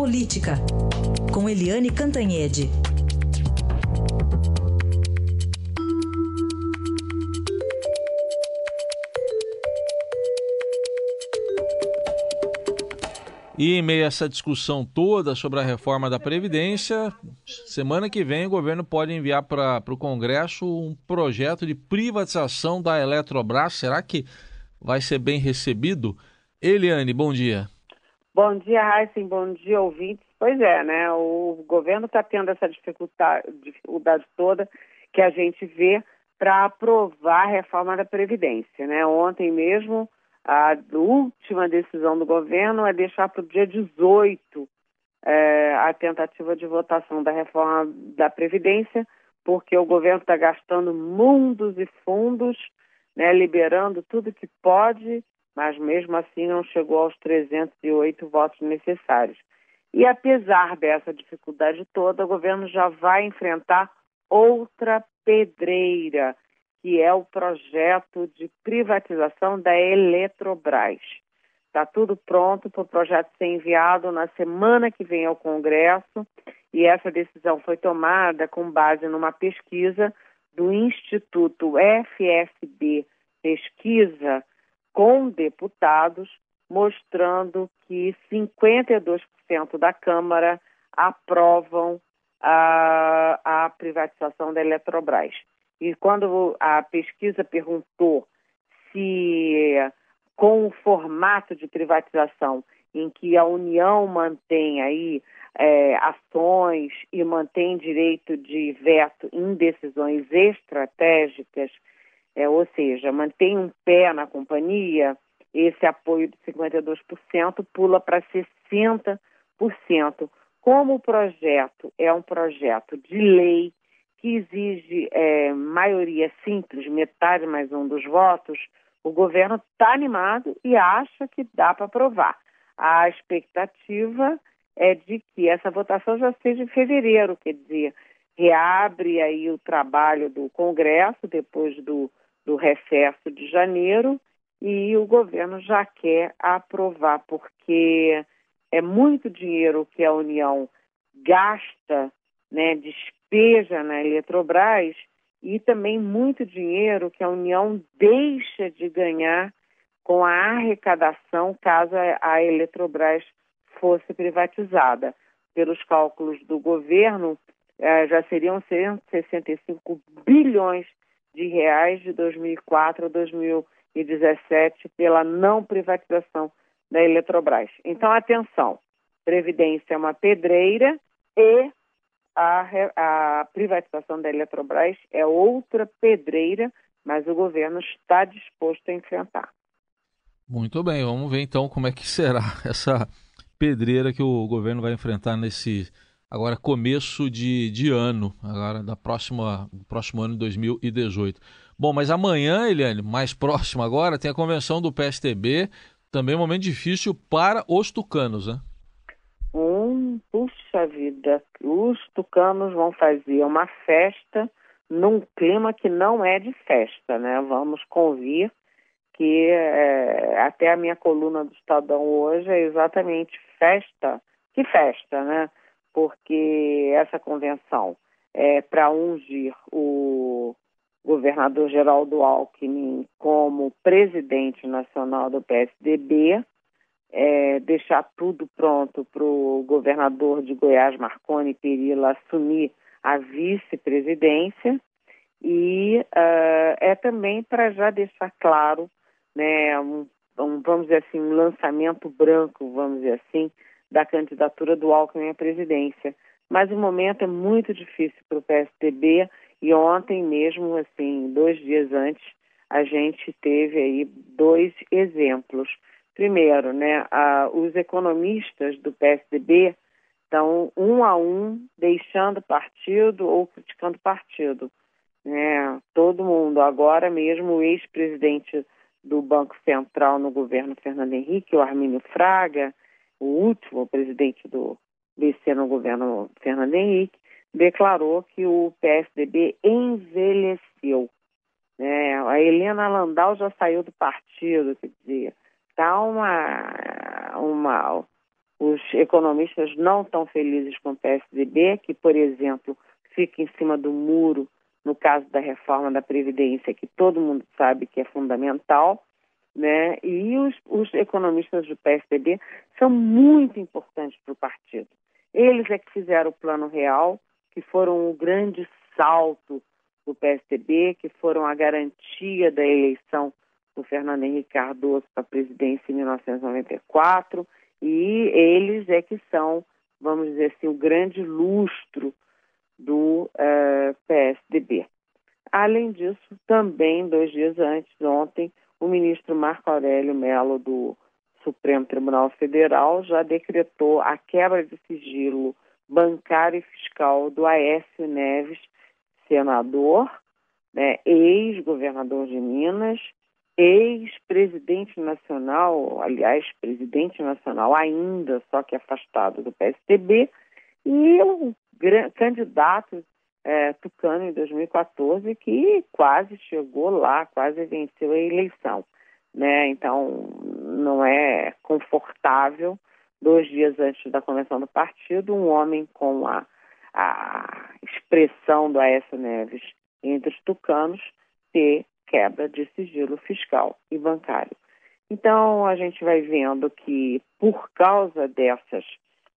Política, com Eliane Cantanhede. E em meio a essa discussão toda sobre a reforma da Previdência, semana que vem o governo pode enviar para o Congresso um projeto de privatização da Eletrobras. Será que vai ser bem recebido? Eliane, bom dia. Bom dia, Heisen, bom dia, ouvintes. Pois é, né? O governo está tendo essa dificuldade, toda que a gente vê para aprovar a reforma da Previdência, né? Ontem mesmo a última decisão do governo é deixar para o dia 18 é, a tentativa de votação da reforma da Previdência, porque o governo está gastando mundos e fundos, né, liberando tudo que pode, mas mesmo assim não chegou aos 308 votos necessários. E apesar dessa dificuldade toda, o governo já vai enfrentar outra pedreira, que é o projeto de privatização da Eletrobras. Está tudo pronto para o projeto ser enviado na semana que vem ao Congresso e essa decisão foi tomada com base numa pesquisa do Instituto FSB Pesquisa com deputados, mostrando que 52% da Câmara aprovam a, a privatização da Eletrobras. E quando a pesquisa perguntou se, com o formato de privatização em que a União mantém aí é, ações e mantém direito de veto em decisões estratégicas, é, ou seja, mantém um pé na companhia, esse apoio de 52% pula para 60%. Como o projeto é um projeto de lei que exige é, maioria simples, metade mais um dos votos, o governo está animado e acha que dá para aprovar. A expectativa é de que essa votação já seja em fevereiro, quer dizer, reabre aí o trabalho do Congresso depois do, do recesso de janeiro e o governo já quer aprovar, porque é muito dinheiro que a União gasta, né, despeja na Eletrobras e também muito dinheiro que a União deixa de ganhar com a arrecadação caso a Eletrobras fosse privatizada. Pelos cálculos do governo, eh, já seriam 165 bilhões de reais de 2004 a 2017 pela não privatização da Eletrobras. Então, atenção, Previdência é uma pedreira e a, a privatização da Eletrobras é outra pedreira, mas o governo está disposto a enfrentar. Muito bem, vamos ver então como é que será essa pedreira que o governo vai enfrentar nesse agora começo de, de ano, agora da próxima próximo ano de 2018. Bom, mas amanhã, Eliane, mais próximo agora, tem a convenção do PSTB, também um momento difícil para os tucanos, né? Um, puxa vida, os tucanos vão fazer uma festa num clima que não é de festa, né? Vamos convir que é, até a minha coluna do Estadão hoje é exatamente festa, que festa, né? Porque essa convenção é para ungir o governador Geraldo Alckmin como presidente nacional do PSDB é, deixar tudo pronto para o governador de Goiás, Marconi Perillo, assumir a vice-presidência. E uh, é também para já deixar claro, né, um, um, vamos dizer assim, um lançamento branco, vamos dizer assim, da candidatura do Alckmin à presidência. Mas o momento é muito difícil para o PSDB e ontem mesmo, assim, dois dias antes, a gente teve aí dois exemplos Primeiro, né, a, os economistas do PSDB estão um a um deixando partido ou criticando partido. Né? Todo mundo, agora mesmo o ex-presidente do Banco Central no governo Fernando Henrique, o Armínio Fraga, o último presidente do BC no governo Fernando Henrique, declarou que o PSDB envelheceu. Né? A Helena Landau já saiu do partido, quer dizer, está uma, uma, Os economistas não estão felizes com o PSDB, que, por exemplo, fica em cima do muro no caso da reforma da Previdência, que todo mundo sabe que é fundamental, né? E os, os economistas do PSDB são muito importantes para o partido. Eles é que fizeram o Plano Real, que foram o grande salto do PSDB, que foram a garantia da eleição do Fernando Henrique Cardoso para a presidência em 1994, e eles é que são, vamos dizer assim, o grande lustro do uh, eh, PSDB. Além disso, também dois dias antes, ontem, o ministro Marco Aurélio Mello do Supremo Tribunal Federal já decretou a quebra de sigilo bancário e fiscal do Aécio Neves, senador, né, ex-governador de Minas, ex-presidente nacional, aliás, presidente nacional ainda, só que afastado do PSDB, e o candidato é, tucano em 2014 que quase chegou lá, quase venceu a eleição. Né? Então, não é confortável, dois dias antes da convenção do partido, um homem com a, a expressão do Aécio Neves entre os tucanos ter quebra de sigilo fiscal e bancário. Então, a gente vai vendo que, por causa dessas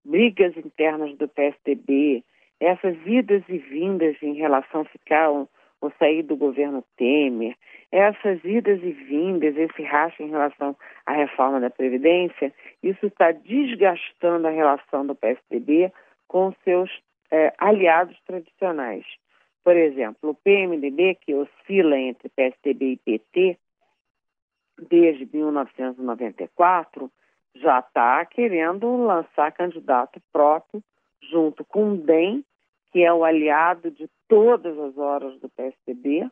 brigas internas do PSDB, essas idas e vindas em relação a ficar ou, sair do governo Temer, essas idas e vindas, esse racha em relação à reforma da Previdência, isso está desgastando a relação do PSDB com seus é, aliados tradicionais. Por exemplo, o PMDB, que oscila entre PSDB e PT desde 1994, já está querendo lançar candidato próprio junto com o DEM que é o aliado de todas as horas do PSDB,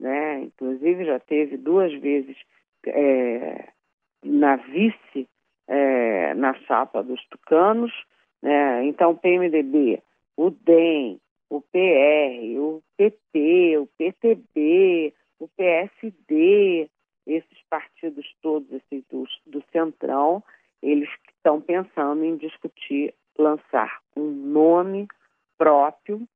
né? inclusive já teve duas vezes é, na vice é, na chapa dos tucanos, né? então o PMDB, o DEM, o PR, o PP, o PTB, o PSD, esses partidos todos assim, do, do Centrão, eles estão pensando em discutir lançar um nome próprio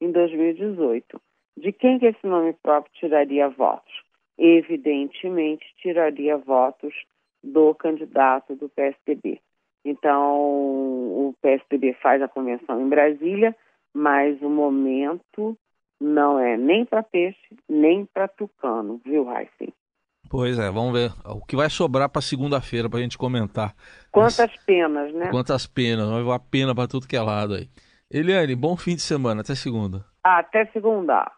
em 2018. De quem que esse nome próprio tiraria votos? Evidentemente, tiraria votos do candidato do PSDB. Então, o PSDB faz a convenção em Brasília, mas o momento não é nem para peixe, nem para tucano, viu, Heisen? Pois é, vamos ver. O que vai sobrar para segunda-feira para a gente comentar. Quantas Mas... penas, né? Quantas penas, vai voar pena para tudo que é lado aí. Eliane, bom fim de semana, até segunda. Até segunda.